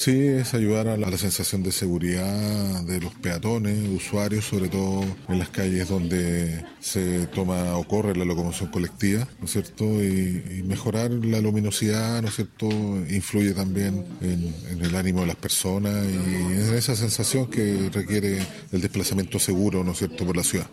Sí, es ayudar a la, sensación de seguridad de los peatones, usuarios, sobre todo en las calles donde se toma o corre la locomoción colectiva, ¿no es cierto? Y, mejorar la luminosidad, ¿no es cierto? Influye también en, en el ánimo de las personas y en esa sensación que requiere el desplazamiento seguro, ¿no es cierto?, por la ciudad.